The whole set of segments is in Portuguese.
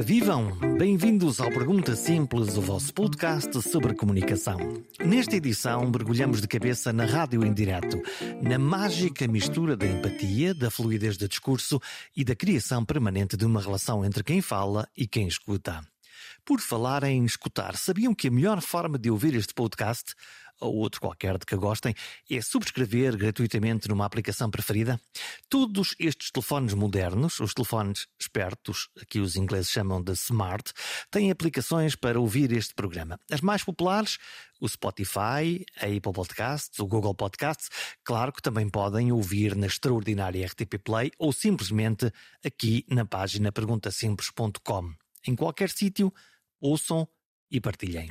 Ora, vivam! Bem-vindos ao Pergunta Simples, o vosso podcast sobre comunicação. Nesta edição, mergulhamos de cabeça na rádio em direto, na mágica mistura da empatia, da fluidez do discurso e da criação permanente de uma relação entre quem fala e quem escuta. Por falar em escutar, sabiam que a melhor forma de ouvir este podcast ou outro qualquer de que gostem, é subscrever gratuitamente numa aplicação preferida. Todos estes telefones modernos, os telefones espertos, que os ingleses chamam de smart, têm aplicações para ouvir este programa. As mais populares, o Spotify, a Apple Podcasts, o Google Podcasts, claro que também podem ouvir na extraordinária RTP Play ou simplesmente aqui na página perguntasimples.com. Em qualquer sítio, ouçam e partilhem.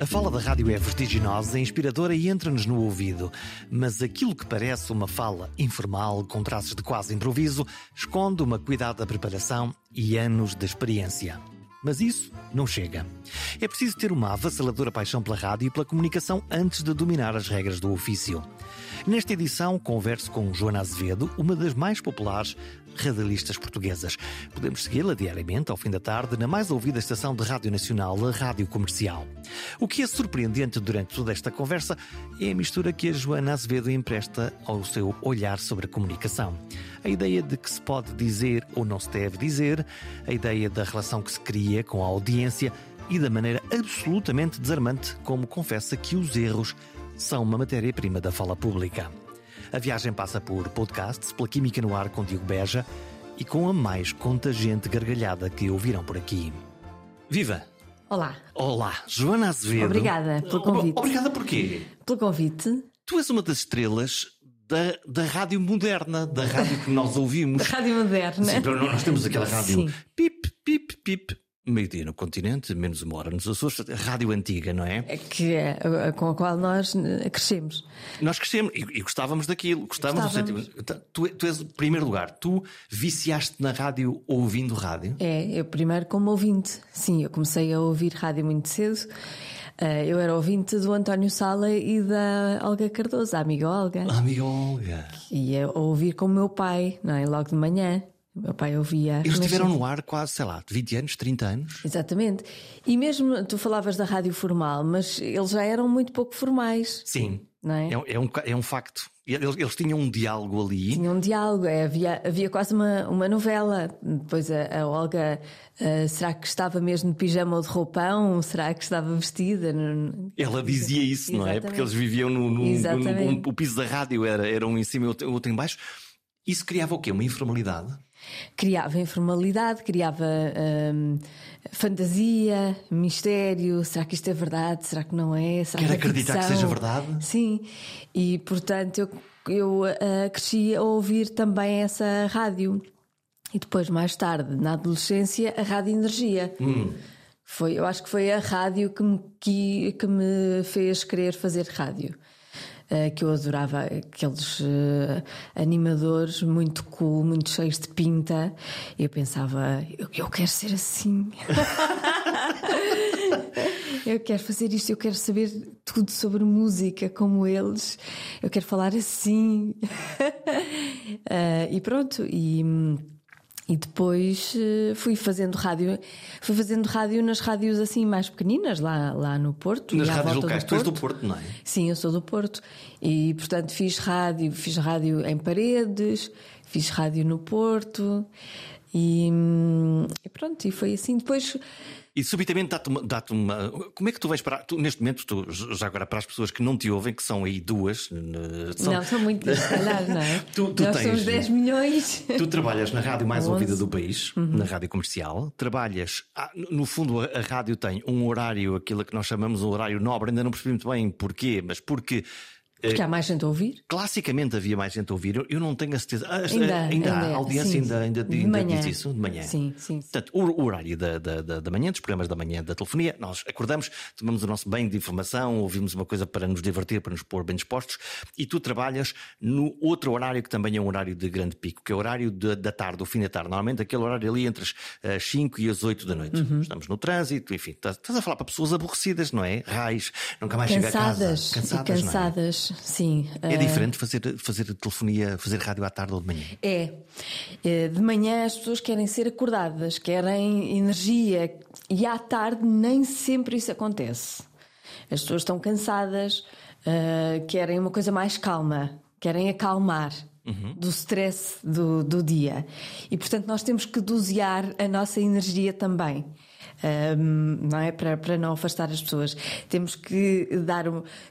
A fala da rádio é vertiginosa, inspiradora e entra-nos no ouvido. Mas aquilo que parece uma fala informal, com traços de quase improviso, esconde uma cuidada preparação e anos de experiência. Mas isso não chega. É preciso ter uma avassaladora paixão pela rádio e pela comunicação antes de dominar as regras do ofício. Nesta edição, converso com Joana Azevedo, uma das mais populares radialistas portuguesas. Podemos segui-la diariamente, ao fim da tarde, na mais ouvida estação de rádio nacional, a Rádio Comercial. O que é surpreendente durante toda esta conversa é a mistura que a Joana Azevedo empresta ao seu olhar sobre a comunicação. A ideia de que se pode dizer ou não se deve dizer, a ideia da relação que se cria com a audiência e da maneira absolutamente desarmante como confessa que os erros são uma matéria-prima da fala pública. A viagem passa por podcasts, pela Química no Ar com Diogo Beja e com a mais contagiante gargalhada que ouviram por aqui. Viva! Olá. Olá, Joana Azevedo. Obrigada pelo convite. Obrigada porquê? Pelo convite. Tu és uma das estrelas da, da rádio moderna, da rádio que nós ouvimos. Da rádio moderna. Sim, nós temos aquela rádio Sim. pip, pip, pip, meio-dia no continente, menos uma hora nos Açores, rádio antiga, não é? É Que é a- a- com a qual nós eh, crescemos. Nós crescemos e, e gostávamos daquilo, gostávamos Gostávamos. sentimento. Tu, tu és, em primeiro lugar, tu viciaste na rádio ouvindo rádio? É, eu primeiro como ouvinte. Sim, eu comecei a ouvir rádio muito cedo. Eh, Eu era ouvinte do António Sala e da Olga Cardoso, a amiga Olga. Amiga Olga. E ia ouvir com o meu pai, não é? Logo de manhã. O meu pai ouvia. Eles estiveram no ar quase, sei lá, 20 anos, 30 anos. Exatamente. E mesmo tu falavas da rádio formal, mas eles já eram muito pouco formais, Sim. não é? É, um- é um, é um facto. Eles, eles tinham um diálogo ali. Tinha um diálogo, é, havia, havia quase uma, uma novela. Depois a, a Olga, ah, será que estava mesmo de pijama ou de roupão? Será que estava vestida? Ela dizia isso, não é? Porque eles viviam no. no- no- no- o piso da rádio era, era um em cima e outro, outro em baixo. Isso criava o quê? Uma informalidade? Criava informalidade, criava ahm, fantasia, mistério. Será que isto é verdade? Será que não é? Será Quer que é acreditar que ficção? seja verdade? Sim, e portanto eu, eu ah, cresci a ouvir também essa rádio. E depois, mais tarde, na adolescência, a Rádio Energia. Foi, eu acho que foi a rádio que me, que, que me fez querer fazer rádio. Eh, que eu adorava aqueles eh, animadores muito cool, muito cheios de pinta. E eu pensava, eu, eu quero ser assim. eu quero fazer isto, eu quero saber tudo sobre música como eles. Eu quero falar assim. Eh, e pronto, e. E depois eh, fui fazendo rádio, fui fazendo rádio nas rádios assim mais pequeninas, lá, lá no Porto. Nas e rádios locais. do Tu és do Porto. Porto, não é? Sim, eu sou do Porto. E portanto fiz rádio, fiz rádio em paredes, fiz rádio no Porto e, hum, e pronto, e foi assim. Depois E subitamente dá-te uma, dá-te uma. Como é que tu vais para. Tu, neste momento, tu, já agora para as pessoas que não te ouvem, que são aí duas. São, Não, são muitas, se calhar, não é? Tu- tu Nós tens- somos 10 milhões. Tu trabalhas na rádio mais Onze. ouvida do país, na rádio comercial. Trabalhas. ah, no- no fundo, a, a rádio tem um horário, aquilo que nós chamamos um horário nobre. Ainda não percebi muito bem porquê, mas porque Porque há mais gente a ouvir? Classicamente havia mais gente a ouvir. Eu não tenho a certeza. Ah, Ainda, ainda, há. ainda é. a audiência Sim, ainda, ainda, de ainda manhã. diz isso de manhã. Sim, sim. Portanto, o horário da, da, da, manhã, dos programas da manhã da telefonia, nós acordamos, tomamos o nosso banho de informação, ouvimos uma coisa para nos divertir, para nos pôr bem dispostos, e tu trabalhas no outro horário que também é um horário de grande pico, que é o horário de- da tarde, o fim da tarde. Normalmente aquele horário ali entre as, as 5 e as 8 da noite. Uhum. Estamos no trânsito, enfim, estás, estás a falar para pessoas aborrecidas, não é? Raios, nunca mais chega a casa. Cansadas. Cansadas, sim. É Ah, diferente fazer, fazer telefonia, fazer rádio à tarde ou de manhã. É. É, De manhã as pessoas querem ser acordadas, querem energia e à tarde nem sempre isso acontece. As pessoas estão cansadas, ah, querem uma coisa mais calma, querem acalmar do stress do, do dia. E portanto nós temos que dosear a nossa energia também. Não é? Para, para não afastar as pessoas. Temos que dar,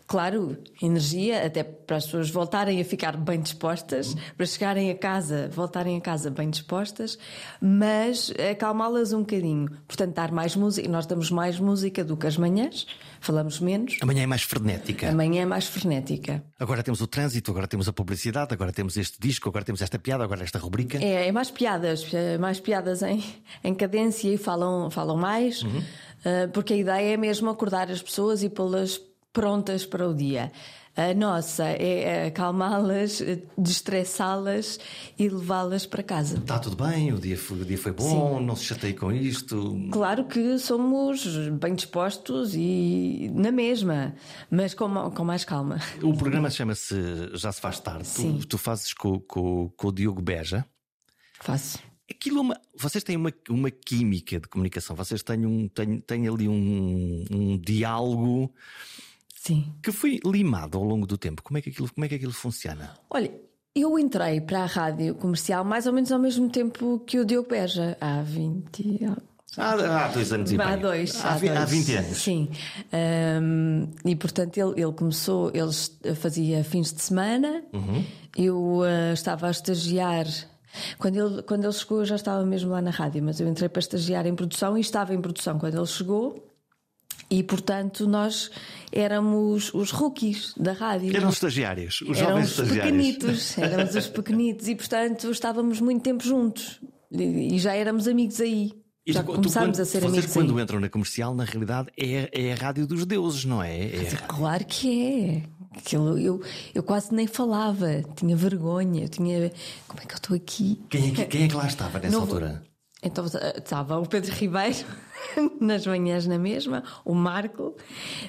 claro, energia até para as pessoas voltarem a ficar bem dispostas, para chegarem a casa, voltarem a casa bem dispostas, mas acalmá-las um bocadinho. Portanto, dar mais música. Nós damos mais música do que as manhãs, falamos menos. Amanhã é mais frenética. Amanhã é mais frenética. Agora temos o trânsito, agora temos a publicidade, agora temos este disco, agora temos esta piada, agora esta rubrica. É, é mais piadas, é mais piadas em, em cadência e falam, falam mais, eh, porque a ideia é mesmo acordar as pessoas e pô-las prontas para o dia. A nossa é acalmá-las, destressá-las e levá-las para casa. Está tudo bem, o dia foi, o dia foi bom, não se chateie com isto. Claro que somos bem dispostos e na mesma, mas com, com mais calma. O programa chama-se Já se faz tarde. Sim. Tu, tu fazes com, com, com o Diogo Beja. Faço. Aquilo é uma, vocês têm uma, uma química de comunicação, vocês têm, um, têm, têm ali um, um diálogo Sim. que foi limado ao longo do tempo. Como é que aquilo, como é que aquilo funciona? Olha, eu entrei para a rádio comercial mais ou menos ao mesmo tempo que o Diogo Beja, há 20 anos. Há, há dois anos e Há meio. dois. Há, há dois. 20 anos. Sim. Ahm, e portanto ele, ele começou, ele fazia fins de semana, Uhum. eu ah, estava a estagiar. Quando ele, quando ele chegou, eu já estava mesmo lá na rádio, mas eu entrei para estagiar em produção e estava em produção quando ele chegou. E portanto nós éramos os rookies da rádio. Eram estagiários, os Eram jovens os estagiários. pequenitos, éramos os pequenitos e portanto estávamos muito tempo juntos e já éramos amigos aí. E já tu- tu começámos quando- a ser vocês amigos quando aí. entram na comercial, na realidade, é, é a rádio dos deuses, não é? É Claro que é. Aquilo, eu, eu quase nem falava, tinha vergonha, eu tinha. Como é que eu estou aqui? Quem, é que, quem é que lá estava nessa Não- altura? Então eh, estava o Pedro Ribeiro nas manhãs na mesma, o Marco,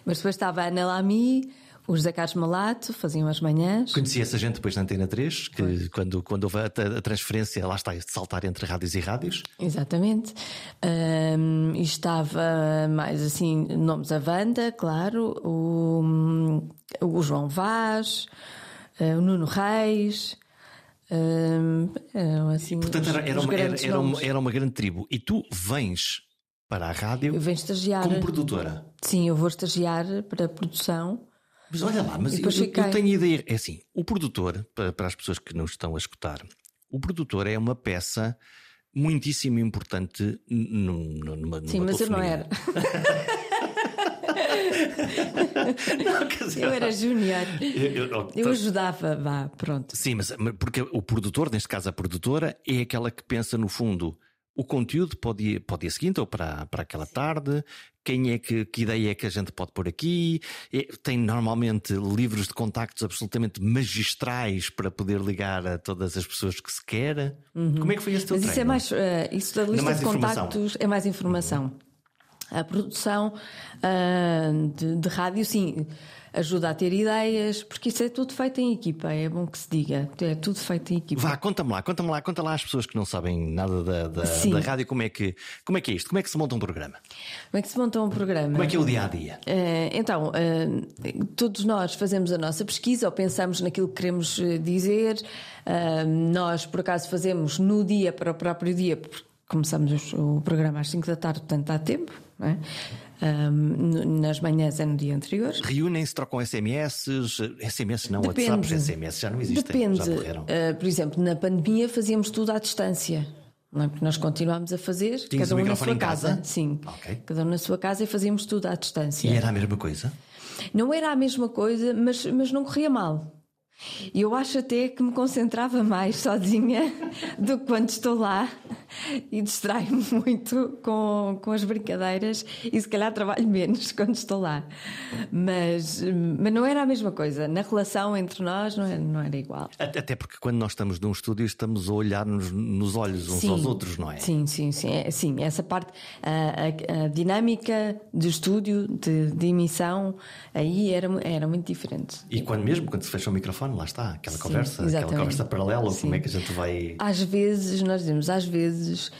mas depois estava a Ana Lamy, o José Carlos Malato, faziam as manhãs. Conheci essa gente depois na Antena 3, que quando, quando houve a, a transferência, lá está, este saltar entre rádios e rádios. Exatamente. Ahm, e estava mais assim, nomes a Wanda, claro, o, o João Vaz, eh, o Nuno Reis. ahm, eram assim. Portanto, era, era uma, era, era uma, era uma grande tribo. E tu vens para a Eu rádio venho estagiar. como produtora. Sim, eu vou estagiar para a produção. Mas olha lá, mas eu, eu- fiquei. eu tenho ideia. É assim, o produtor, para, para as pessoas que nos estão a escutar, o produtor é uma peça muitíssimo importante n- num- numa, Sim, numa mas eu não era. Não, quer dizer, Eu era júnior. eu- eu- Eu ajudava, vá, pronto. Sim, mas porque o produtor, neste caso a produtora, é aquela que pensa no fundo o conteúdo para o dia, para o dia seguinte ou para, para aquela tarde, quem é que, que ideia é que a gente pode pôr aqui, É- tem normalmente livros de contactos absolutamente magistrais para poder ligar a todas as pessoas que se quer. Como é que foi esse teu Uhum. Mas isso é treino? mais. eh, isso da lista mais de informação. contactos é mais informação. A produção ah, de, de rádio, sim, ajuda a ter ideias, porque isso é tudo feito em equipa, é bom que se diga. É tudo feito em equipa. Vá, conta-me lá, conta-me lá, conta lá às pessoas que não sabem nada da, da, da rádio como é, que, como é que é isto, como é que se monta um programa, Como é que se monta um programa? como é que é o dia a dia? Eh, então, eh, todos nós fazemos a nossa pesquisa ou pensamos naquilo que queremos dizer. Nós, por acaso, fazemos no dia para o próprio dia, porque começamos o programa às 5 da tarde, portanto há tempo. É? N- nas manhãs é no dia anterior. Reúnem-se, trocam SMS, SMS não, Depende. WhatsApp, SMS já não existem, Depende. já morreram. Eh, por exemplo, na pandemia fazíamos tudo à distância. Não é? Porque nós continuámos a fazer, Tinhas cada um na sua em casa? Sim, Ok. cada um na sua casa e fazíamos tudo à distância. E era a mesma coisa? Não era a mesma coisa, mas, mas não corria mal. E eu acho até que me concentrava mais sozinha do que quando estou lá e distraio-me muito com, com as brincadeiras e se calhar trabalho menos quando estou lá. Mas, mas não era a mesma coisa. Na relação entre nós não era, não era igual. Até porque quando nós estamos num estúdio estamos a olhar-nos nos olhos uns sim, aos outros, não é? Sim, sim, sim. É, sim essa parte, a, a, a dinâmica de estúdio, de, de, emissão, aí era, era muito diferente. E quando mesmo, quando se fecha o microfone, lá está, aquela sim, conversa, exatamente. aquela conversa paralela, sim. como é que a gente vai. Às vezes, nós dizemos, às vezes,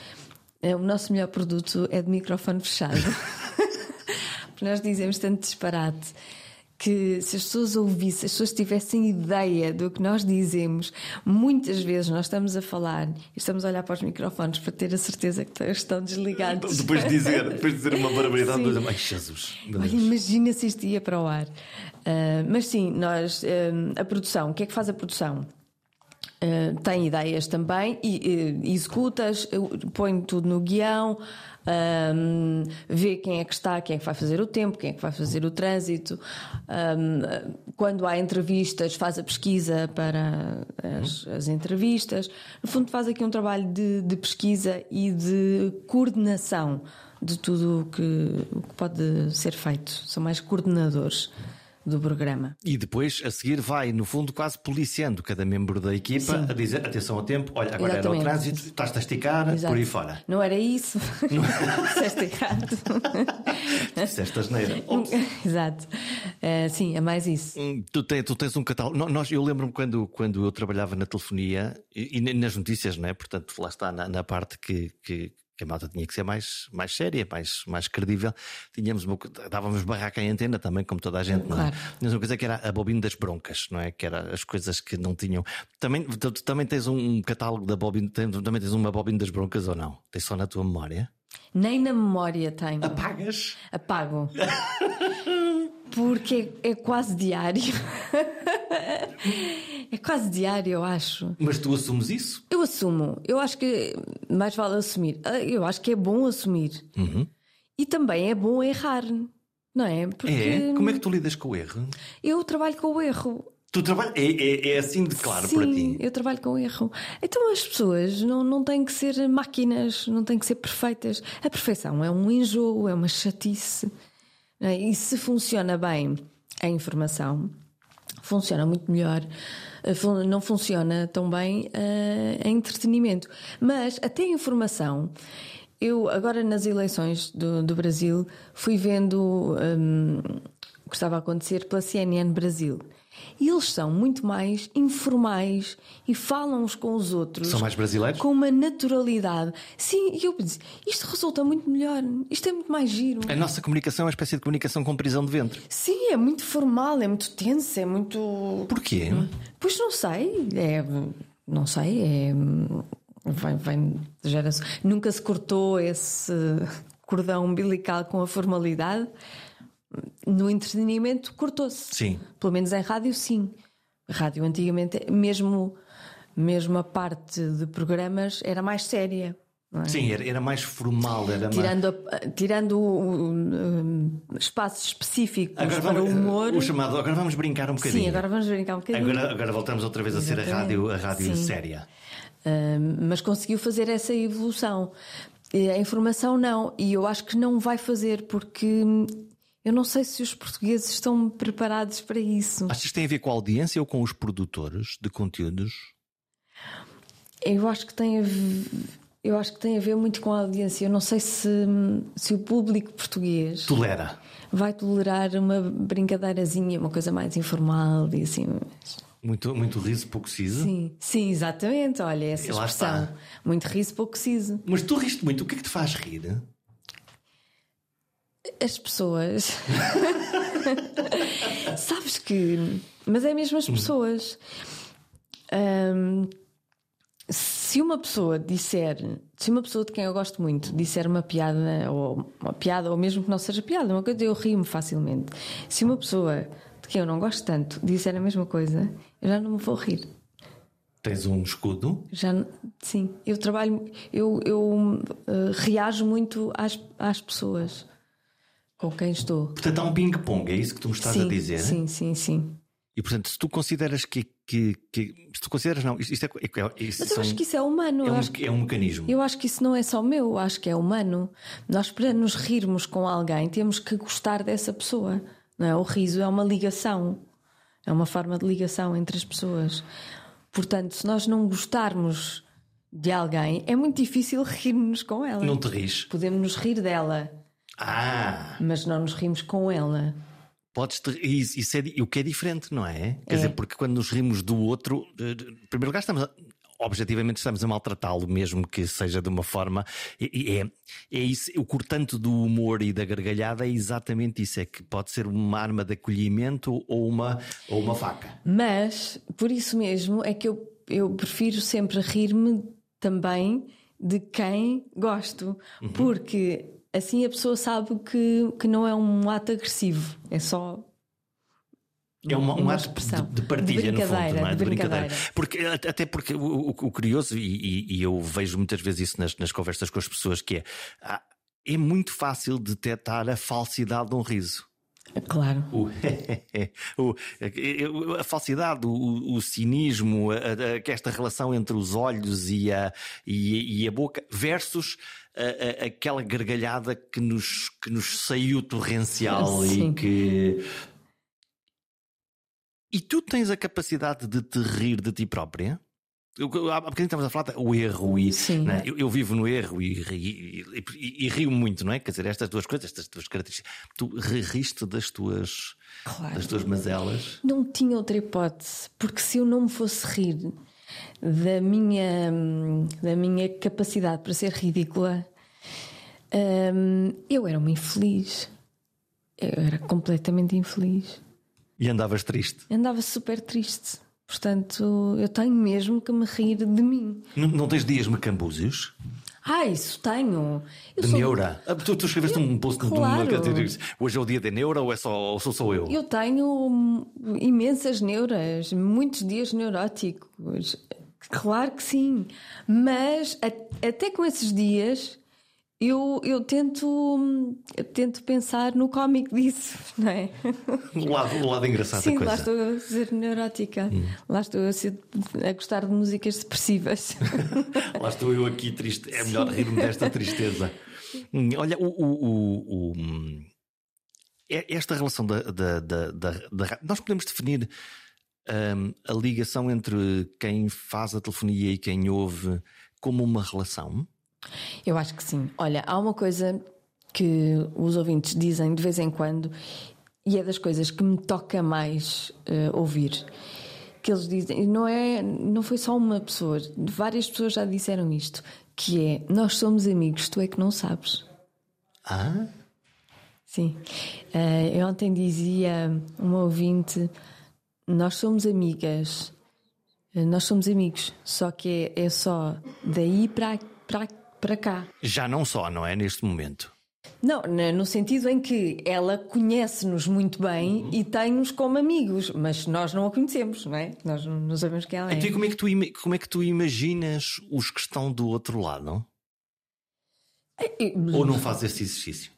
é, o nosso melhor produto é de microfone fechado. Porque nós dizemos tanto disparate que se as pessoas ouvissem, se as pessoas tivessem ideia do que nós dizemos, muitas vezes nós estamos a falar e estamos a olhar para os microfones para ter a certeza que estão desligados. Depois de dizer, depois de dizer uma barbaridade, sim. ai Jesus. Olha, imagina se isto ia para o ar. Uh, mas sim, nós, uh, a produção, o que é que faz a produção? Uh, tem ideias também e uh, executas, põe tudo no guião, vê quem é que está, quem é que vai fazer o tempo, quem é que vai fazer o trânsito. Quando há entrevistas, faz a pesquisa para as, as, entrevistas. No fundo, faz aqui um trabalho de, de pesquisa e de coordenação de tudo o que, o que pode ser feito. São mais coordenadores do programa. E depois, a seguir, vai, no fundo, quase policiando cada membro da equipa Sim. a dizer atenção ao tempo, olha, agora Exatamente. era o trânsito, estás-te a esticar, Exato. por aí fora. Não era isso. Não... Disseste errado. Disseste asneira. Exato. Uh, sim, é mais isso. Hum, tu, tens, tu tens um catálogo. Nós, eu lembro-me quando, quando eu trabalhava na telefonia e, e nas notícias, não é? Portanto, lá está na, na parte que, que que a malta tinha que ser mais, mais séria, mais, mais credível. Tínhamos uma, dávamos barraca em antena também, como toda a gente, não é? Tínhamos uma coisa que era a bobina das broncas, não é? Que era as coisas que não tinham. Também, tu, tu também tens um catálogo da bobina, também tens uma bobina das broncas ou não? Tens só na tua memória? Nem na memória tenho. Apagas? Apago. Porque é, quase diário. é quase diário, eu acho. Mas tu assumes isso? Eu assumo. Eu acho que mais vale assumir. Ah, eu acho que é bom assumir. Uhum. E também é bom errar. Não é? Porque... É? Como é que tu lidas com o erro? Eu trabalho com o erro. Tu trabalhas. É, é, é, assim de claro Sim, para ti? Eu trabalho com erro. Então as pessoas não, não têm que ser máquinas, não têm que ser perfeitas. A perfeição é um enjoo, é uma chatice. É? E se funciona bem a informação, funciona muito melhor. Eh, não funciona tão bem uh, a entretenimento. Mas até a informação. Eu, agora nas eleições do, do Brasil, fui vendo um, o que estava a acontecer pela CNN Brasil. E eles são muito mais informais e falam uns com os outros. São mais brasileiros? Com uma naturalidade. Sim, e eu disse, isto resulta muito melhor. Isto é muito mais giro. A nossa comunicação é uma espécie de comunicação com prisão de ventre. Sim, é muito formal, é muito tenso, é muito. Porquê? Pois não sei. É. Não sei, é. Vem, vem de geração. Nunca se cortou esse cordão umbilical com a formalidade no entretenimento cortou-se. Sim. Pelo menos em rádio, sim. Rádio antigamente, mesmo, mesmo a parte de programas era mais séria. É? Sim, era, era, mais formal. Era tirando, mais... A, tirando um, espaços específicos agora para vamos, o humor. O chamado, agora vamos brincar um bocadinho. Sim, agora vamos brincar um bocadinho. Agora, agora voltamos outra vez a Exatamente. ser a rádio, a rádio séria. Uh, mas conseguiu fazer essa evolução. A informação não, e eu acho que não vai fazer porque eu não sei se os portugueses estão preparados para isso. Achas que tem a ver com a audiência ou com os produtores de conteúdos? Eu acho que tem a ver, eu acho que tem a ver muito com a audiência. Eu não sei se, se o público português tolera. Vai tolerar uma brincadeirazinha, uma coisa mais informal e assim. Muito, muito riso, pouco siso? Sim, sim, exatamente. Olha, essa expressão. Muito riso, pouco siso. Mas tu riste muito, o que é que te faz rir? As pessoas. Sabes que. Mas é mesmo as hum. pessoas. Um, se uma pessoa disser, se uma pessoa de quem eu gosto muito disser uma piada, ou uma piada, ou mesmo que não seja piada, uma coisa, eu rio-me facilmente. Se uma pessoa de quem eu não gosto tanto disser a mesma coisa, eu já não me vou rir. Tens um escudo? Já, sim, eu trabalho, eu, eu uh, reajo muito às, às pessoas. Com quem estou. Portanto, há um ping-pong, é isso que tu me estás sim, a dizer? Sim, sim, sim. E portanto, se tu consideras que. que, que se tu consideras, não, isto, isto é. é, Mas eu acho que isso é humano. É um, acho, é um mecanismo. eu acho que isso não é só meu, eu acho que é humano. Nós, para nos rirmos com alguém, temos que gostar dessa pessoa. Não é? O riso é uma ligação, é uma forma de ligação entre as pessoas. Portanto, se nós não gostarmos de alguém, é muito difícil rirmos com ela. Não te rires. Podemos nos rir dela, Ah! mas não nos rimos com ela. Podes te, isso, isso é o que é diferente, não é? Quer dizer, porque quando nos rimos do outro, em primeiro lugar, estamos a- objetivamente estamos a maltratá-lo, mesmo que seja de uma forma. E, e é, é isso, o cortante do humor e da gargalhada é exatamente isso: é que pode ser uma arma de acolhimento ou uma, ou uma faca. Mas, por isso mesmo, é que eu, eu prefiro sempre rir-me também de quem gosto, porque assim a pessoa sabe que, que não é um ato agressivo, é só. É uma, um ato de, de partilha, De no fundo, não é? de brincadeira. Porque, até porque o, o- o curioso, e, e- eu vejo muitas vezes isso nas, nas conversas com as pessoas, que é, ah, é muito fácil detectar a falsidade de um riso. Claro. O, o- a falsidade, o, o cinismo, a, a- que esta relação entre os olhos e a, e, e a boca, versus a- a- aquela gargalhada que nos, que nos saiu torrencial e Sim. que. E tu tens a capacidade de te rir de ti própria? Eu- Há bocadinho estamos a falar do erro e Sim. não é? eu, eu vivo no erro e, e- e- e rio muito, não é? Quer dizer, estas duas coisas, estas duas características. Tu ri- riste das tuas, Claro. das tuas mazelas. Não tinha outra hipótese, porque se eu não me fosse rir da minha, da minha capacidade para ser ridícula, hum, eu era uma infeliz. Eu era completamente infeliz. E andavas triste. Andava super triste. Portanto, eu tenho mesmo que me rir de mim. Não, não tens dias macambúzios? Ah, isso tenho. Eu De sou- neura? Ah, tu, tu escreveste um post de Claro. categoria. Hoje é o dia da neura ou, é só, ou sou só eu? Eu tenho hum, imensas neuras, muitos dias neuróticos. Claro que sim. Mas até com esses dias eu, eu tento, hum, eu tento pensar no cómico disso, não é? O lado, o lado engraçado Sim, da lá coisa. estou a ser neurótica. Lá estou a, ser- a gostar de músicas depressivas. Lá estou eu aqui triste. É melhor rir-me desta tristeza. Hum, Olha, o, o- o- hum, é- esta relação da, da, da, da- da- Nós podemos definir hum, a ligação entre quem faz a telefonia e quem ouve como uma relação? Eu acho que sim. Olha, há uma coisa que os ouvintes dizem de vez em quando e é das coisas que me toca mais eh, ouvir. Que eles dizem, não é, não foi só uma pessoa, várias pessoas já disseram isto, que é nós somos amigos, tu é que não sabes. Ah? Sim. Eh, eu ontem dizia uma ouvinte: Nós somos amigas, Eh, nós somos amigos, só que é, é só daí para, para, para cá. Já não só, não é? Neste momento. Não, no sentido em que ela conhece-nos muito bem e tem-nos como amigos, mas nós não a conhecemos, não é? Nós não não sabemos quem ela é. Então, e como é, que tu, como é que tu imaginas os que estão do outro lado? E- Ou não fazes esse exercício?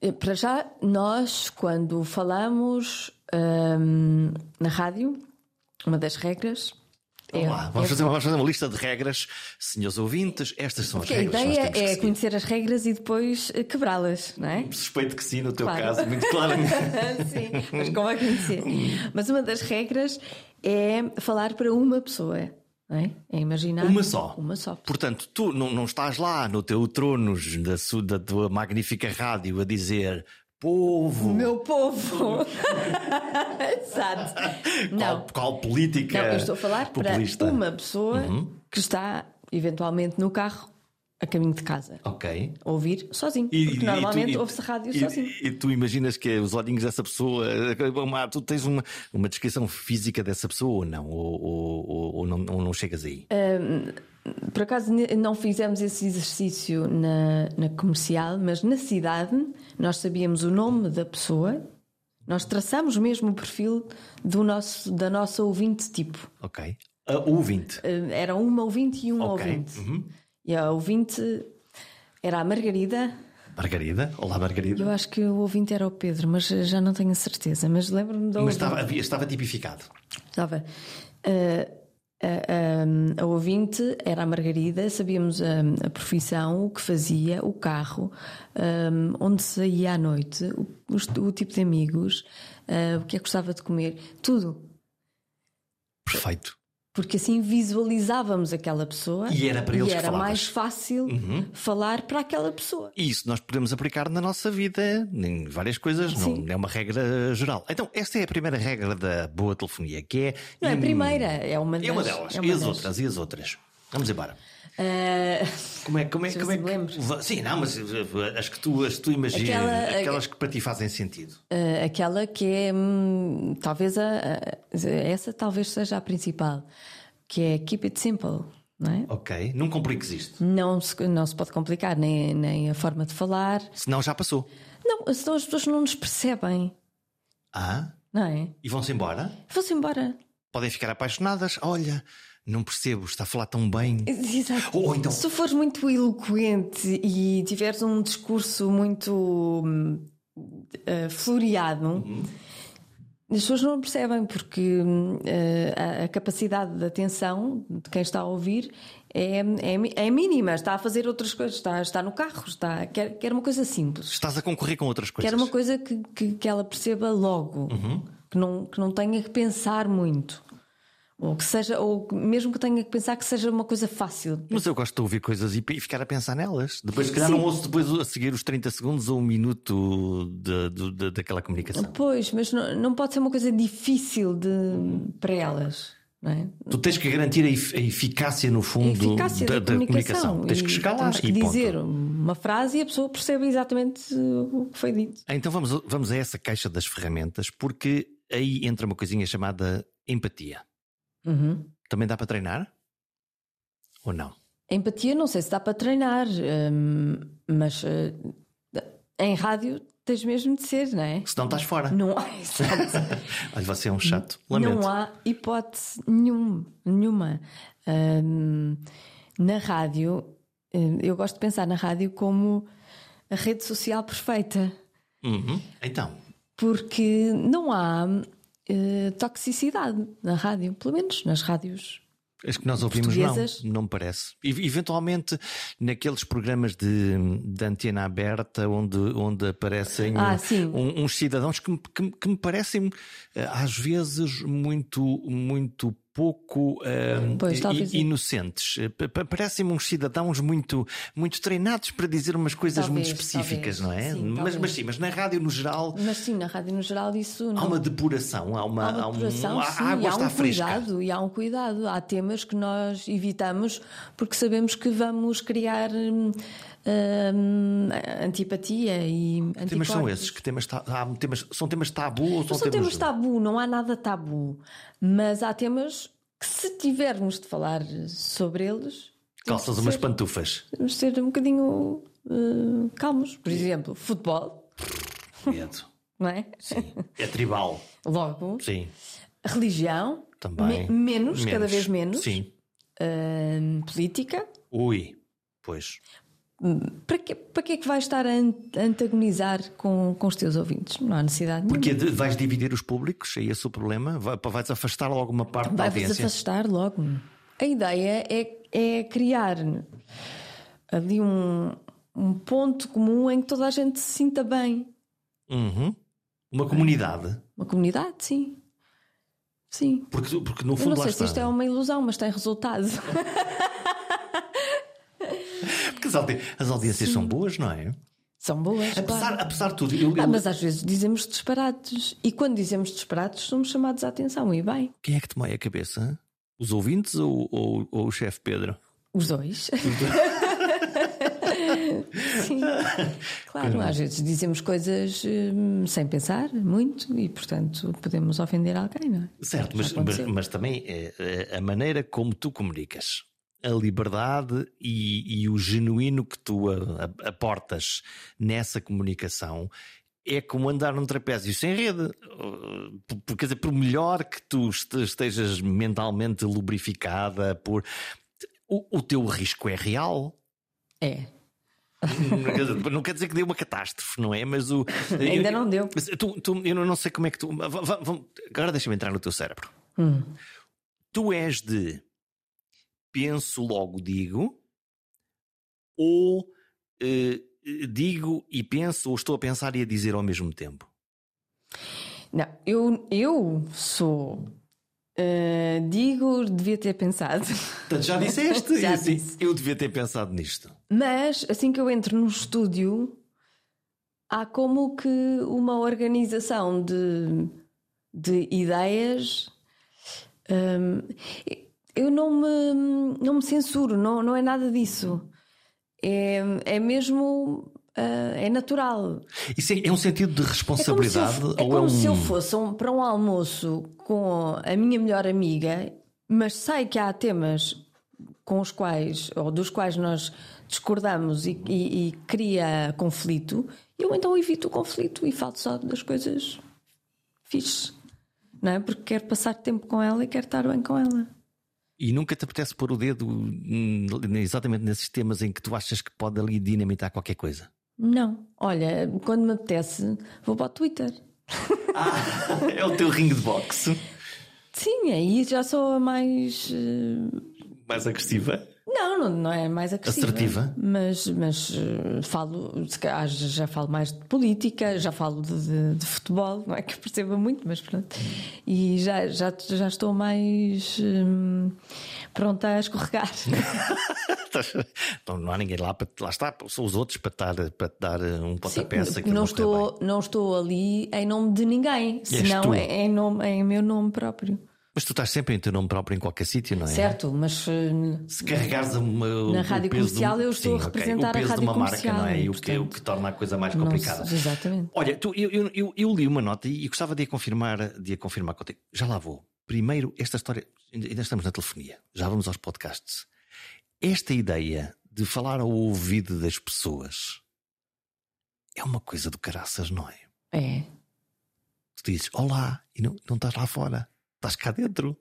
Eh, Para já, nós, quando falamos hum, na rádio, uma das regras é, Vamos lá, vamos, é- fazer, vamos fazer uma lista de regras, senhores ouvintes. Estas são as porque a regras. nós ideia que é conhecer as regras e depois eh, quebrá-las, não é? Suspeito que sim, no teu Claro. caso, muito claramente. Sim, mas como a conhecer? Mas uma das regras é falar para uma pessoa, é? É imaginar. Uma só. Uma só. Portanto, tu não, não estás lá no teu trono da, da tua magnífica rádio a dizer povo. Meu povo! Exato. Não. Qual, qual política? Não, eu estou a falar populista? para uma pessoa Uhum. que está eventualmente no carro a caminho de casa. Ok. A ouvir sozinho. E- porque e- normalmente e ouve-se rádio e- sozinho. E, tu imaginas que os olhinhos dessa pessoa. uma- tu tens uma, uma descrição física dessa pessoa ou não? Ou, ou- ou- ou não, ou não chegas aí? Por acaso não fizemos esse exercício na, na comercial, mas na cidade nós sabíamos o nome da pessoa, nós traçamos mesmo o perfil do nosso, da nossa ouvinte tipo. Ok. A ouvinte. Eh, Era uma ouvinte e um Ok. ouvinte. Uhum. E a ouvinte era a Margarida Margarida? Olá, Margarida. Eu acho que o ouvinte era o Pedro, mas já não tenho certeza. Mas lembro-me da Mas estava, havia- estava tipificado. Estava. Uh, a, a- a ouvinte era a Margarida, sabíamos um, a, profissão, o que fazia, o carro, um, onde saía à noite, o, os- o tipo de amigos, uh, o que é que gostava de comer, tudo. Perfeito. Porque assim visualizávamos aquela pessoa E era para eles que era falavas. mais fácil falar para aquela pessoa. E isso nós podemos aplicar na nossa vida em várias coisas, Sim. não é uma regra geral. Então, esta é a primeira regra da boa telefonia, que é. Não é a Hum, primeira, é uma das. É uma delas. é uma e as das. outras? E as outras? Vamos embora. Uh, Como é, como é, como é que. Sim, não, mas uh, as que tu, as que tu imaginas, Aquela- aquelas que para ti fazem sentido. Uh, aquela que é hum, talvez a, a- essa talvez seja a principal, que é keep it simple, não é? Ok, não compliques isto. Não se, não se pode complicar nem, nem a forma de falar. Senão já passou. Não, senão as pessoas não nos percebem, Ah, não é? e vão-se embora? Vão-se embora. Podem ficar apaixonadas. Olha, não percebo, está a falar tão bem. Exato. Ou então- Se fores muito eloquente e tiveres um discurso muito eh, floreado, Uhum. as pessoas não percebem porque eh, a, a capacidade de atenção de quem está a ouvir é, é, é mínima. Está a fazer outras coisas, está, está no carro, está, quer, quer uma coisa simples. Estás a concorrer com outras coisas. Quer uma coisa que, que, que ela perceba logo, Uhum. que, não, que não tenha que pensar muito. Ou que seja, ou mesmo que tenha que pensar que seja uma coisa fácil. Mas eu gosto de ouvir coisas e e ficar a pensar nelas. Depois, se calhar, não ouço depois a seguir os 30 segundos ou um minuto de, de- de- daquela comunicação. Pois, mas não, não pode ser uma coisa difícil de, para elas. Não é? Tu tens que garantir a, ef- a eficácia, no A fundo, eficácia da, da, da comunicação. Tens que E chegar lá que e ponto. dizer uma frase e a pessoa percebe exatamente o que foi dito. Então vamos, vamos a essa caixa das ferramentas, porque aí entra uma coisinha chamada empatia. Uhum. Também dá para treinar? Ou não? Empatia, não sei se dá para treinar, hum, mas uh, em rádio tens mesmo de ser, não é? Se não estás fora. Não há, exato. Olha, você é um chato. Lamento. Não há hipótese nenhum, nenhuma. Hum, na rádio, hum, eu gosto de pensar na rádio como a rede social perfeita, Uhum. Então, porque não há eh, toxicidade na rádio, pelo menos nas rádios. as que nós ouvimos não, não me parece. E, eventualmente, naqueles programas de, de antena aberta onde, onde aparecem Ah, sim. um- uns cidadãos que, me- que, que me parecem eh, às vezes muito, muito pouco Pois, talvez. inocentes. Eh, pa- pa- Parecem-me uns cidadãos muito, muito treinados para dizer umas coisas Talvez, muito específicas, talvez. não é? Sim, mas, mas sim, mas na rádio no geral Mas sim, na rádio no geral isso há não. uma depuração, há uma, Há uma há um- depuração, sim, água há está um fresca. cuidado, e há um cuidado. Há temas que nós evitamos porque sabemos que vamos criar hum, hum, antipatia e Que temas anticorpos. são esses? Que temas, há temas, são temas tabu ou são são temas temas tabu, não há nada tabu. Mas há temas que, se tivermos de falar sobre eles, calças umas ser- pantufas? temos de ser um bocadinho uh, calmos. Por exemplo, futebol, Medo. não é? É tribal. Logo, Sim, religião, também. me- menos, cada vez menos. Sim. Uh, política. Ui, pois. Para que, para que é que vais estar a an- a antagonizar com, com os teus ouvintes? Não há necessidade nenhuma. Porque vais dividir os públicos? É esse o problema? Vai- Vais afastar alguma parte da Vai-vos audiência? afastar logo. A ideia é, é criar ali um, um ponto comum em que toda a gente se sinta bem. Uhum. Uma comunidade. Uma comunidade, sim. Sim. Porque, porque no Eu fundo não lá sei se está. isto é uma ilusão, mas tem resultado. As, audi- as audiências são boas, não é? São boas. Apesar, claro. apesar de tudo, eu- Ah, eu- mas às vezes dizemos disparates. E quando dizemos disparates, somos chamados a atenção. E bem, quem é que te moe a cabeça? Os ouvintes ou, ou- ou o chefe Pedro? os dois. Sim, claro, às vezes dizemos coisas hum, sem pensar muito e, portanto, podemos ofender alguém, não é? Certo, mas, mas, mas também é, é a maneira como tu comunicas, a liberdade e, e o genuíno que tu aportas nessa comunicação é como andar num trapézio sem rede. Por- Quer dizer, por melhor que tu este- estejas mentalmente lubrificada, por o, o teu risco é real. É. não quer dizer que deu uma catástrofe, não é? Mas o. Ainda não deu. Tu, tu, eu não sei como é que tu. Agora deixa-me entrar no teu cérebro. Hum. Tu és de penso, logo digo, ou eh, digo e penso, ou estou a pensar e a dizer ao mesmo tempo? Não, eu, eu sou Uh, digo, devia ter pensado. Portanto, já disseste? já assim, disse. Eu devia ter pensado nisto. Mas assim que eu entro no estúdio, há como que uma organização de, de ideias. Um, eu não me, não me censuro, não, não é nada disso. É, é mesmo Uh, é natural. Isso é, é, um sentido de responsabilidade? É como se eu, é como um... se eu fosse um, para um almoço com a minha melhor amiga, mas sei que há temas com os quais, ou dos quais nós discordamos e, e, e cria conflito, eu então evito o conflito e falo só das coisas fixes. Não é? Porque quero passar tempo com ela e quero estar bem com ela. E nunca te apetece pôr o dedo exatamente nesses temas em que tu achas que pode ali dinamitar qualquer coisa? Não. Olha, quando me apetece, vou para o Twitter. Ah, é o teu ringue de boxe? Sim, aí já sou a mais. Uh... Mais agressiva? Não, não, não é mais agressiva. Assertiva? Mas, mas uh, falo, já falo mais de política, já falo de, de, de, futebol, não é que perceba muito, mas pronto. E já, já, já estou mais um, pronta a escorregar. não, não há ninguém lá para. Lá está, são os outros para, estar, para te dar um pontapé. Sim, não, estou, não estou ali em nome de ninguém, senão é em, nome, é em meu nome próprio. Mas tu estás sempre em teu nome próprio em qualquer sítio, não é? Certo, mas eh, se carregares uma, na rádio comercial eu estou sim, a representar okay, o peso a rádio de uma marca, não é? E o que, o que torna a coisa mais complicada. Não, exatamente. Olha, tu, eu, eu, eu, eu, li uma nota e gostava de a confirmar, de a confirmar contigo. Já lá vou. Primeiro, esta história, ainda estamos na telefonia, já vamos aos podcasts. Esta ideia de falar ao ouvido das pessoas é uma coisa do caraças, não é? É. Tu dizes olá e não, não estás lá fora, estás cá dentro,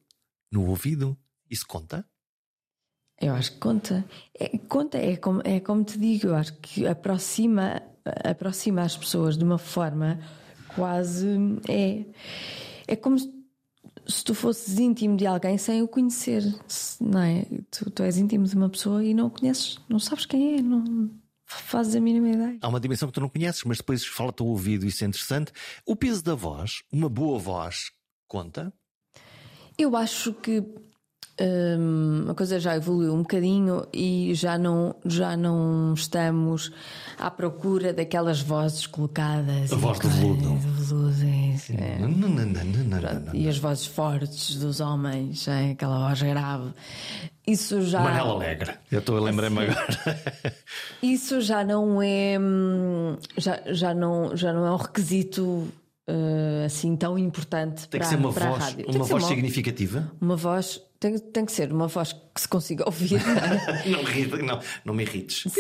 no ouvido. Isso conta? Eu acho que conta. É, conta, é como, é como te digo, eu acho que aproxima, aproxima as pessoas de uma forma quase. É, é como se se tu fosses íntimo de alguém sem o conhecer, não é? Tu, tu és íntimo de uma pessoa e não o conheces, não sabes quem é, não fazes a mínima ideia. Há uma dimensão que tu não conheces, mas depois fala-te ao ouvido, isso é interessante. O peso da voz, uma boa voz, conta? Eu acho que hum, a coisa já evoluiu um bocadinho e já não, já não estamos à procura daquelas vozes colocadas. A voz do veludo. É. E as vozes fortes dos homens, é? aquela voz grave. Isso já. Manela Alegre, eu estou a lembrar-me agora. Isso já não é. Hum, já, já, não, já não é um requisito Uh, assim tão importante tem para, que ser uma para voz, a rádio. Uma voz uma, significativa? Uma voz tem, tem que ser uma voz que se consiga ouvir. não, não, não me irrites.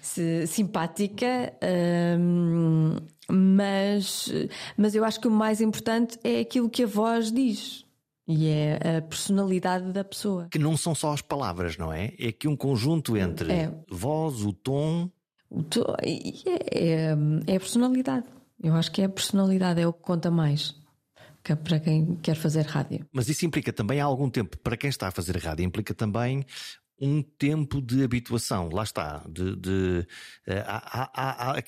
Sim, simpática, hum, mas, mas eu acho que o mais importante é aquilo que a voz diz. E é a personalidade da pessoa. Que não são só as palavras, não é? É que um conjunto entre é. voz, o tom. O tom é, é, é a personalidade. Eu acho que é a personalidade, é o que conta mais que para quem quer fazer rádio. Mas isso implica também há algum tempo, para quem está a fazer rádio, implica também um tempo de habituação, lá está, de, de há, há, há,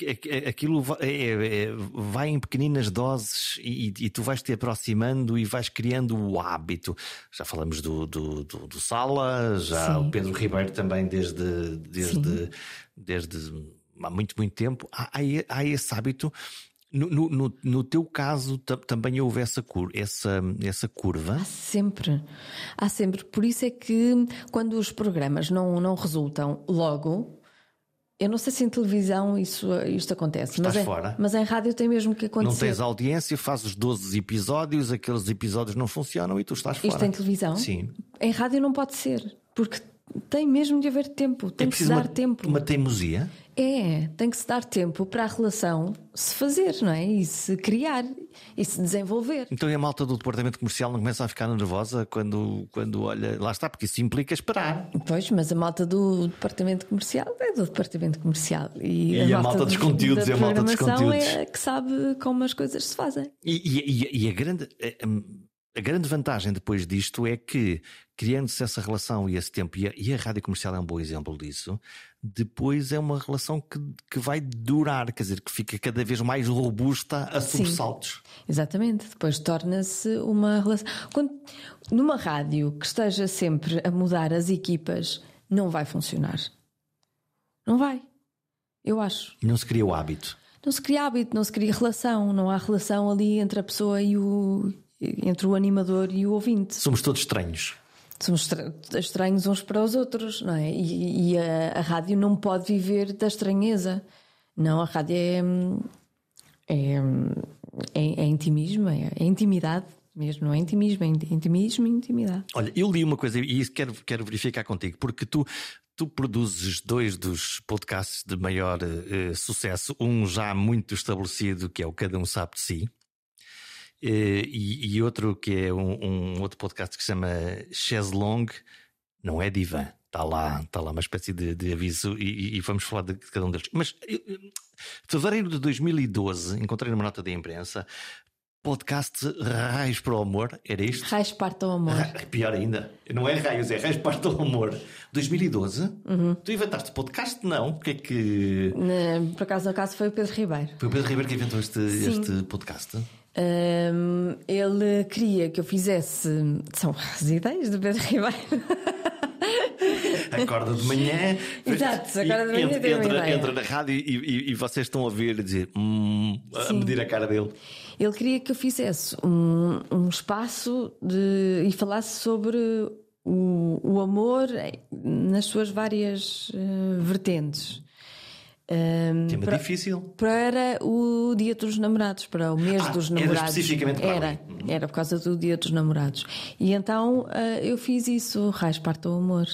aquilo vai, é, é, vai, em pequeninas doses e, e, tu vais te aproximando e vais criando o hábito. Já falamos do, do, do, do Sala, já Sim. o Pedro Ribeiro também desde, desde, desde há muito, muito tempo. Há, há esse hábito no, no, no, teu caso também houve essa, cur essa, essa curva? Há sempre. Há sempre. Por isso é que quando os programas não, não resultam logo, eu não sei se em televisão isso, isto acontece. Estás mas, fora. Em, mas em rádio tem mesmo que acontecer. Não tens audiência, fazes 12 episódios, aqueles episódios não funcionam e tu estás fora. Isto em televisão? Sim. Em rádio não pode ser, porque tem mesmo de haver tempo, tem é que se dar uma, tempo. Uma teimosia? É, tem que se dar tempo para a relação se fazer, não é? E se criar e se desenvolver. Então e a malta do departamento comercial não começa a ficar nervosa quando, quando olha. Lá está, porque isso implica esperar. Pois, mas a malta do departamento comercial é do departamento comercial. E, e a, a, malta, dos conteúdos, da a malta dos conteúdos. é que sabe como as coisas se fazem. E, e, e a grande. A, a grande vantagem depois disto é que, criando-se essa relação e esse tempo, e a, e a rádio comercial é um bom exemplo disso, depois é uma relação que, que vai durar, quer dizer, que fica cada vez mais robusta a sobressaltos. Sim, exatamente, depois torna-se uma relação. Quando, numa rádio que esteja sempre a mudar as equipas, não vai funcionar. Não vai. Eu acho. Não se cria o hábito. Não se cria hábito, não se cria relação, não há relação ali entre a pessoa e o. entre o animador e o ouvinte. Somos todos estranhos somos estranhos uns para os outros, não é? E, e a, a, rádio não pode viver da estranheza. Não, a rádio é, é, é, é intimismo, é, é, intimidade mesmo, não é intimismo, é intimismo e intimidade. Olha, eu li uma coisa e isso quero, quero verificar contigo, porque tu. Tu produzes dois dos podcasts de maior uh, sucesso, um já muito estabelecido, que é o Cada Um Sabe de Si, eh, e, e, outro que é um, um, outro podcast que se chama Long não é divã, está lá, está lá uma espécie de, de aviso e, e, vamos falar de cada um deles. Mas fevereiro de 2012, encontrei numa nota da imprensa podcast Raios para o Amor, era isto? Raios para o Amor. Ra pior ainda, não é Raios, é Raios para o Amor. 2012? Uhum. Tu inventaste podcast? Não. O que é que. por acaso, no caso, foi o Pedro Ribeiro. Foi o Pedro Ribeiro que inventou este, este podcast? Um, ele queria que eu fizesse. São as ideias do Pedro Ribeiro. Acorda de manhã. Exato, acorda de manhã. Entra, entra, entra na rádio e, e, e, vocês estão a ouvir dizer hum, a medir a cara dele. Ele queria que eu fizesse um, um espaço de, e falasse sobre o, o amor nas suas várias uh, vertentes. Um, Tema para, difícil. Para o Dia dos Namorados, para o mês ah, dos namorados. Era especificamente para era, era por causa do Dia dos Namorados. E então uh, eu fiz isso, Raiz Parte do Amor.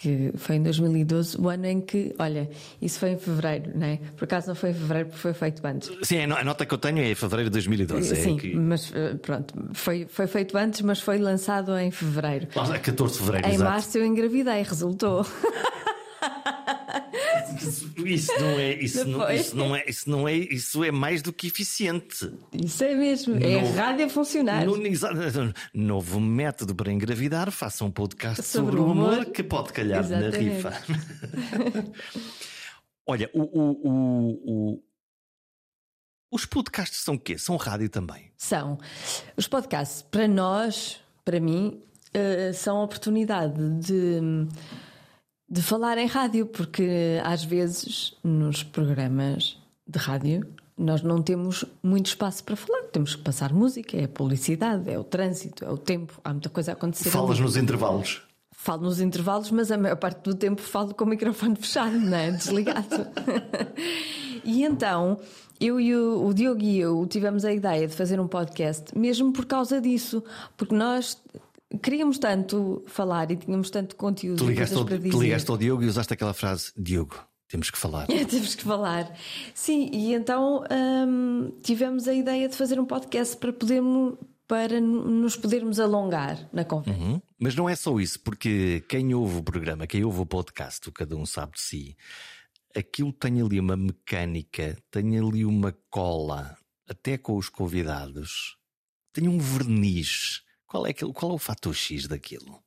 Que foi em 2012, o ano em que, olha, isso foi em fevereiro, não é? Por acaso não foi em fevereiro, porque foi feito antes. Sim, a nota que eu tenho é em fevereiro de 2012. Sim, é que... mas pronto, foi, foi feito antes, mas foi lançado em fevereiro. 14 de fevereiro, Em exato. março eu engravidei, resultou. Isso não é, isso não, isso não é, isso não é, isso é mais do que eficiente. Isso é mesmo, é a rádio a funcionar. No, novo método para engravidar, faça um podcast sobre, sobre o amor, amor, que pode calhar Exatamente. na rifa. Olha, o, o, o, os podcasts são o quê? São rádio também? São. Os podcasts, para nós, para mim, uh, são a oportunidade de de falar em rádio, porque às vezes nos programas de rádio nós não temos muito espaço para falar. Temos que passar música, é a publicidade, é o trânsito, é o tempo, há muita coisa a acontecer. Falas ali. nos intervalos. Falo nos intervalos, mas a maior parte do tempo falo com o microfone fechado, não é? Desligado. e então, eu e o, o Diogo e eu tivemos a ideia de fazer um podcast mesmo por causa disso, porque nós queríamos tanto falar e tínhamos tanto conteúdo. Tu ligaste, ao, tu ligaste ao Diogo e usaste aquela frase: Diogo, temos que falar. temos que falar. Sim, e então hum, tivemos a ideia de fazer um podcast para podermos. Para nos podermos alongar na conversa. Uhum. Mas não é só isso, porque quem ouve o programa, quem ouve o podcast, o Cada Um Sabe de Si, aquilo tem ali uma mecânica, tem ali uma cola, até com os convidados, tem um verniz qual é, aquilo, qual é o fator X daquilo?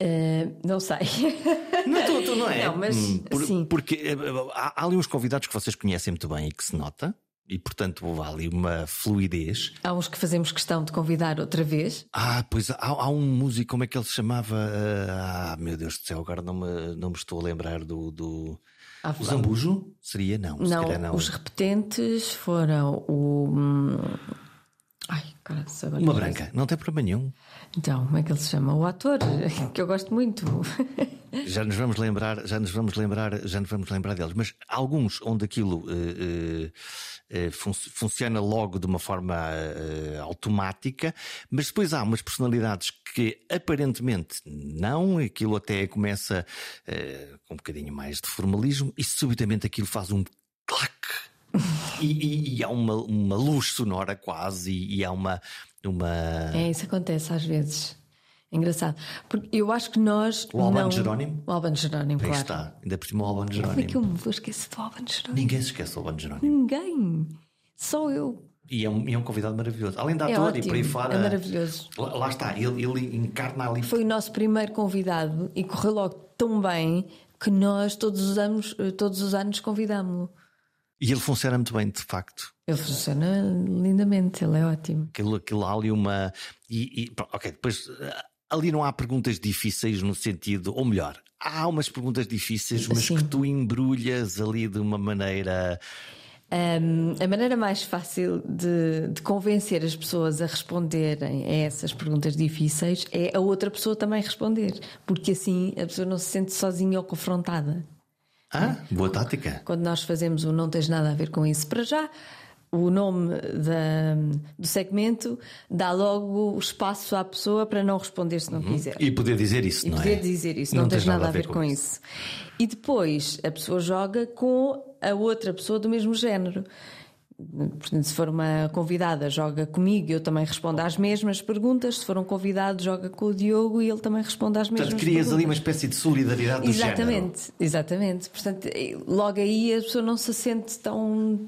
Uh, não sei. Não, tu, tu não é? Não, mas hum, Por, sim. Porque eh, há, há ali uns convidados que vocês conhecem muito bem e que se nota. E portanto há ali uma fluidez. Há uns que fazemos questão de convidar outra vez. Ah, pois há, há um músico, como é que ele se chamava? Ah, meu Deus do céu, agora não me, não me estou a lembrar do. do... Ah, o Zambujo? Seria? Não, não, não, Os repetentes foram o. Ai, caralho, agora Uma branca, não tem problema nenhum. Então, como é que ele se chama? O ator, que eu gosto muito. Já nos vamos lembrar, já nos vamos lembrar, já nos vamos lembrar deles. Mas alguns onde aquilo eh, eh, eh, fun- funciona logo de uma forma eh, automática, mas depois há umas personalidades que aparentemente não, aquilo até começa com um bocadinho mais de formalismo e subitamente aquilo faz um clac. E, e- e há uma, uma luz sonora quase, e, e há uma, uma. É, isso acontece às vezes. É engraçado. Porque eu acho que nós. O Albano não... Jerónimo? O Albano Jerónimo, Aí claro. está, ainda por cima o Albano Como é Jerónimo. que eu me vou esquecer do Albano Jerónimo? Ninguém se esquece do Albano Jerónimo. Ninguém. Só eu. E é um, e é um convidado maravilhoso. Além da É ator e ótimo, por aí fora. é maravilhoso. Lá, lá está, ele, ele encarna ali. Foi o nosso primeiro convidado e correu logo tão bem que nós todos os anos, eh, todos os anos convidámo-lo. E ele funciona muito bem, de facto. Ele funciona lindamente, ele é ótimo. Aquilo, aquilo há ali uma. E, e, ok, depois ah, ali não há perguntas difíceis no sentido, ou melhor, há umas perguntas difíceis, mas Sim. que tu embrulhas ali de uma maneira. Hum, a maneira mais fácil de, de convencer as pessoas a responderem a essas perguntas difíceis é a outra pessoa também responder, porque assim a pessoa não se sente sozinha ou confrontada. Ah, boa tática. Quando nós fazemos o Não Tens Nada a Ver com Isso, para já, o nome da- do segmento dá logo espaço à pessoa para não responder se não quiser. E poder dizer isso, E não poder é? dizer isso, não, tens nada a ver com isso. E depois a pessoa joga com a outra pessoa do mesmo género. Portanto, se for uma convidada, joga comigo e eu também respondo às mesmas perguntas. Se for um convidado, joga com o Diogo e ele também responde às mesmas Portanto, crias ali uma perguntas. espécie de solidariedade do género. Exatamente, exatamente. Portanto, logo aí a pessoa não se sente tão,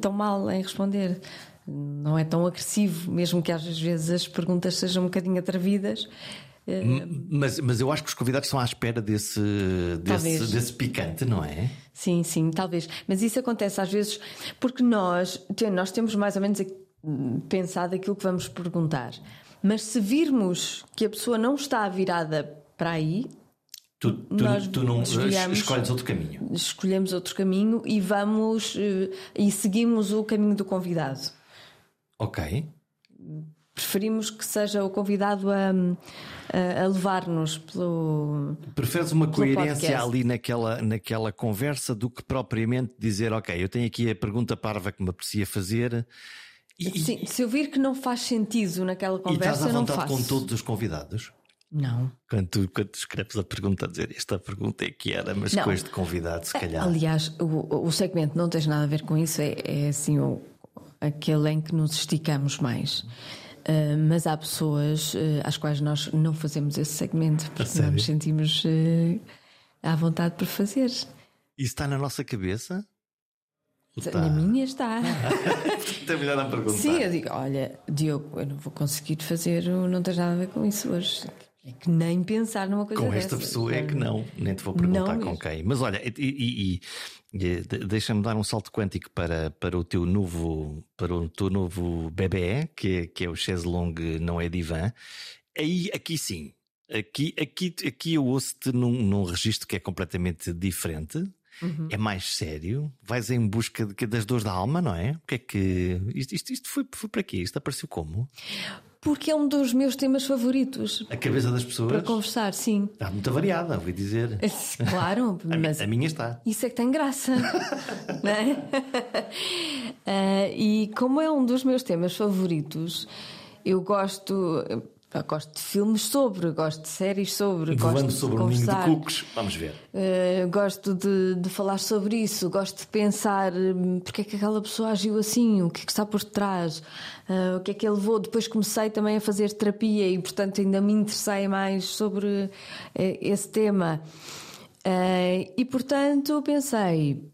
tão mal em responder. Não é tão agressivo, mesmo que às vezes as perguntas sejam um bocadinho atrevidas. Eh, Mas, mas eu acho que os convidados estão à espera desse, desse, desse picante, não é? Sim, sim, talvez. Mas isso acontece às vezes porque nós, nós temos mais ou menos pensado aquilo que vamos perguntar. Mas se virmos que a pessoa não está virada para aí, Tu, tu, Nós tu não desviamos. escolhes outro caminho. escolhemos outro caminho e vamos eh, e seguimos o caminho do convidado. Ok. Preferimos que seja o convidado a, a- a levar-nos pelo. Preferes uma coerência podcast. ali naquela, naquela conversa do que propriamente dizer, ok, eu tenho aqui a pergunta parva que me aprecia fazer e, Sim, se eu vir que não faz sentido naquela e estás conversa, à vontade com todos os convidados. Não. Quando tu, quando tu escreves a pergunta a dizer esta pergunta é que era, mas Não. com este convidado, se calhar. Aliás, o, o segmento não tens nada a ver com isso, é, é assim o, aquele em que nos esticamos mais. Ah, mas há pessoas ah, às quais nós não fazemos esse segmento porque não nos sentimos ah, à vontade para fazer. Isso está na nossa cabeça? Está? Na minha está. É melhor não perguntar. Sim, eu digo: olha, Diogo, eu não vou conseguir fazer o não tens nada a ver com isso hoje. É que nem pensar numa coisa Com esta dessas. pessoa é que não, nem te vou perguntar Não com mesmo. quem. Mas olha, e, e- e- de- deixa-me dar um salto quântico para, para o teu novo para o teu novo bebê, que é, que é o Chaise Longue Não é Divã. Aí, aqui sim, aqui, aqui, aqui eu ouço-te num, num registro que é completamente diferente. Uhum. É mais sério, vais em busca de- das dores da alma, não é? O que é que. Isto, isto, isto foi, foi para quê? Isto apareceu como? Porque é um dos meus temas favoritos A cabeça das para pessoas conversar, sim. está muito variada, ouvi dizer. Claro, A, mi- mas a minha está. Isso é que tem graça. é? Ah, e como é um dos meus temas favoritos, eu gosto, eu gosto de filmes sobre, gosto de séries sobre, gosto sobre de um ninho de conversar. cucos. Vamos ver. Uh, gosto de, de falar sobre isso, gosto de pensar hum, porque é que aquela pessoa agiu assim, o que é que está por trás, uh, o que é que ele levou. Depois comecei também a fazer terapia e, portanto, ainda me interessei mais sobre eh, esse tema. Uh, e, portanto, pensei: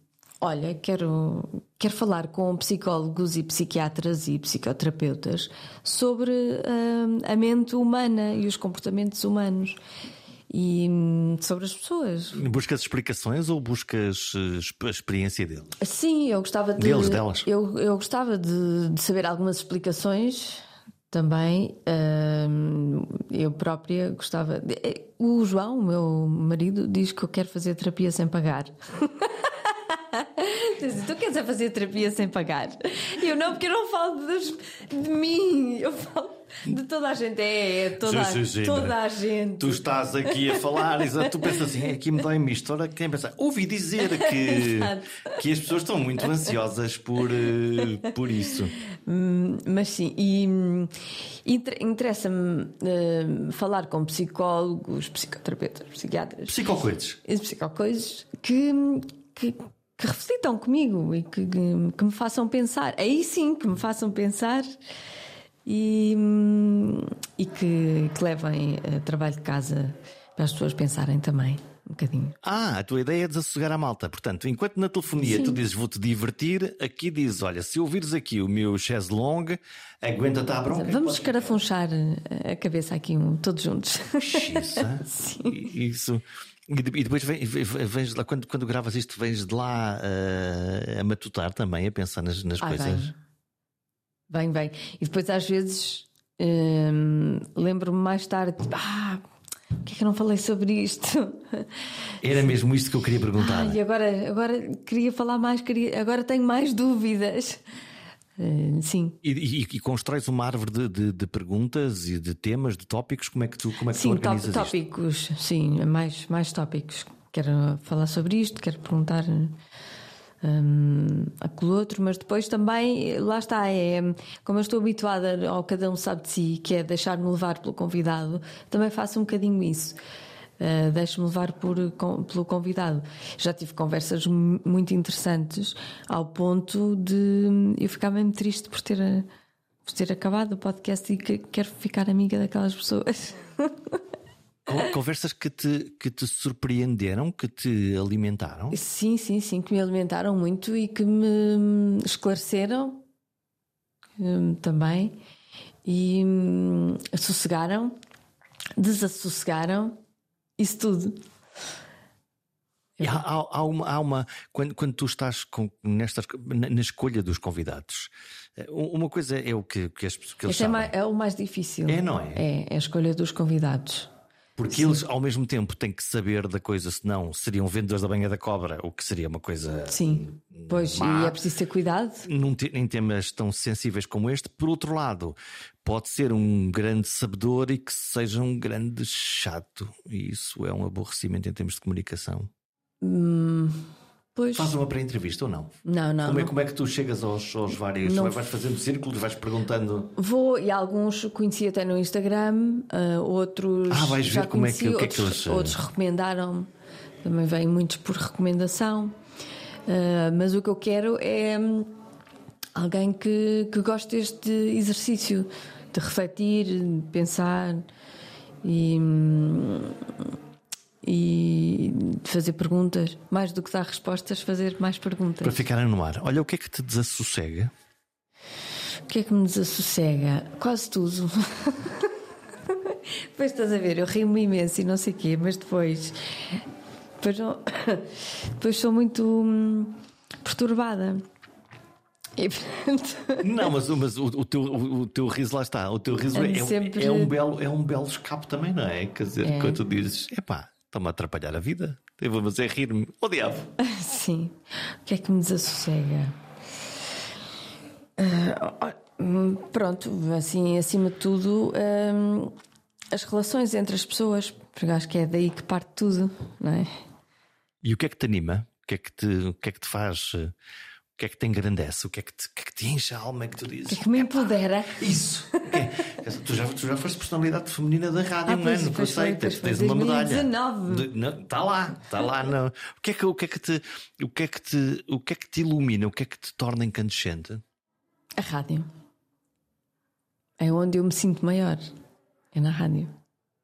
olha, quero, quero falar com psicólogos e psiquiatras e psicoterapeutas sobre hum, a mente humana e os comportamentos humanos e hum, sobre as pessoas. Buscas explicações ou buscas eh, a experiência dele? Sim, eu gostava de. Deles, delas. Eu, eu gostava de, de saber algumas explicações também. Hum, eu própria gostava. de- eh, O João, o meu marido, diz que eu quero fazer terapia sem pagar. tu queres é fazer terapia sem pagar? E eu não, porque eu não falo dos, de mim, eu falo de toda a gente. É, é toda, Sim, sim, toda a gente. Tu estás aqui a falar, exato, tu pensas assim, "É, aqui me dói-me isto. Ora, quem pensa? Ouvi dizer que, que as pessoas estão muito ansiosas por, eh, por isso. Hum, Mas sim, e hum, inter- interessa-me hum, falar com psicólogos, psicoterapeutas, psiquiatras Psicocoides. e psicocoisas que, que, que reflitam comigo e que, que, que me façam pensar. Aí sim, que me façam pensar e, e que, que levem eh, trabalho de casa para as pessoas pensarem também um bocadinho. Ah, a tua ideia é desassossegar a malta. Portanto, enquanto na telefonia Sim. tu dizes vou-te divertir, aqui dizes: olha, se ouvires aqui o meu chaise longue, aguenta-te à bronca. Vamos escarafunchar eh, a cabeça aqui um, todos juntos. Xiça. Isso. E de- depois vem- vem- vens lá, quando, quando gravas isto, vens de lá eh, a matutar também, a pensar nas, nas Ah, coisas. vem. Bem, bem. E depois às vezes hum, lembro-me mais tarde, tipo, ah, que é que eu não falei sobre isto? Era mesmo isto que eu queria perguntar. E agora, agora queria falar mais, queria, agora tenho mais dúvidas. Eh, sim. E, e, e constróis uma árvore de, de- de perguntas e de temas, de tópicos, como é que tu, como é que tu Sim, top- organizas isto? tópicos, sim, mais, mais tópicos. Quero falar sobre isto, quero perguntar hum, aquilo outro, mas depois também, lá está, é como eu estou habituada ao cada um sabe de si, que é deixar-me levar pelo convidado, também faço um bocadinho isso. Uh, Deixo-me levar por, com- pelo convidado. Já tive conversas mu- muito interessantes ao ponto de eu ficar mesmo triste por ter, por ter acabado o podcast e que quero ficar amiga daquelas pessoas. Con- Conversas que te, que te surpreenderam, que te alimentaram? Sim, sim, sim, que me alimentaram muito e que me esclareceram hum, também e hum, sossegaram, desassossegaram, isso tudo. E há, há- há uma, há uma- quando, quando tu estás com, nestas, na, na escolha dos convidados, eh, uma coisa é o que, que, as, que eles Este é, sabem. mais- é o mais difícil. É, não é? É, é a escolha dos convidados. Porque eles, ao mesmo tempo, têm que saber da coisa, senão seriam vendedores da banha da cobra, o que seria uma coisa. Sim, pois, Má. e é preciso ter cuidado. Num em temas tão sensíveis como este, por outro lado, pode ser um grande sabedor e que seja um grande chato. E isso é um aborrecimento em termos de comunicação. Pois, Faz uma pré-entrevista ou não? não, não. Como é, não. como é que tu chegas aos, aos vários. Não. Vais fazendo círculos, vais perguntando. Vou, e alguns conheci até no Instagram, ah, outros. Ah, vais já ver como é que- conheci, o que é que outros, eles, eh, outros recomendaram, também vêm muitos por recomendação. Ah, mas o que eu quero é hum, alguém que, que goste deste exercício de refletir, de pensar e, hum, e fazer perguntas. Mais do que dar respostas, fazer mais perguntas. Para ficarem no ar. Olha, o que é que te desassossega? O que é que me desassossega? Quase tudo. depois estás a ver, eu rio-me imenso e não sei o quê, mas depois. Depois, não- depois sou muito hum, perturbada. E portanto. Não, mas, mas o, o teu, o, o teu riso lá está. O teu riso é, é- sempre- é um belo, é um belo escape também, não é? Quer dizer, É. quando tu dizes, epá, estão-me a atrapalhar a vida. Eu vou fazer rir-me. O diabo. Sim. O que é que me desassossega? Hum, pronto, assim, acima de tudo, hum, as relações entre as pessoas, porque acho que é daí que parte tudo, não é? E o que é que te anima? O que é que te, o que é que te faz? O que é que te engrandece? O que é que te, que é que te enche a alma? É que tu O que é dizes. que me empodera? Isso! É, tu, já, tu já foste personalidade feminina da rádio, Ah, um pois, ano, que eu pois sei, foi, pois tens, uma medalha. 2019. Está lá, está lá. O, que é que, o, que é que te, o, que é que te, o que é que te ilumina? O que é que te torna incandescente? A rádio. É onde eu me sinto maior. É na rádio.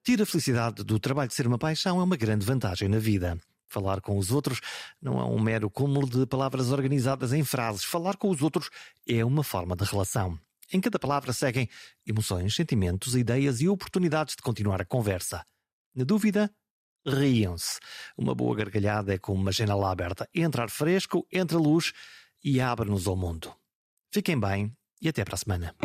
Ter a felicidade do trabalho de ser uma paixão é uma grande vantagem na vida. Falar com os outros não é um mero cúmulo de palavras organizadas em frases. Falar com os outros é uma forma de relação. Em cada palavra seguem emoções, sentimentos, ideias e oportunidades de continuar a conversa. Na dúvida, riam-se. Uma boa gargalhada é como uma janela aberta. Entra ar fresco, entra luz e abre-nos ao mundo. Fiquem bem e até para a semana.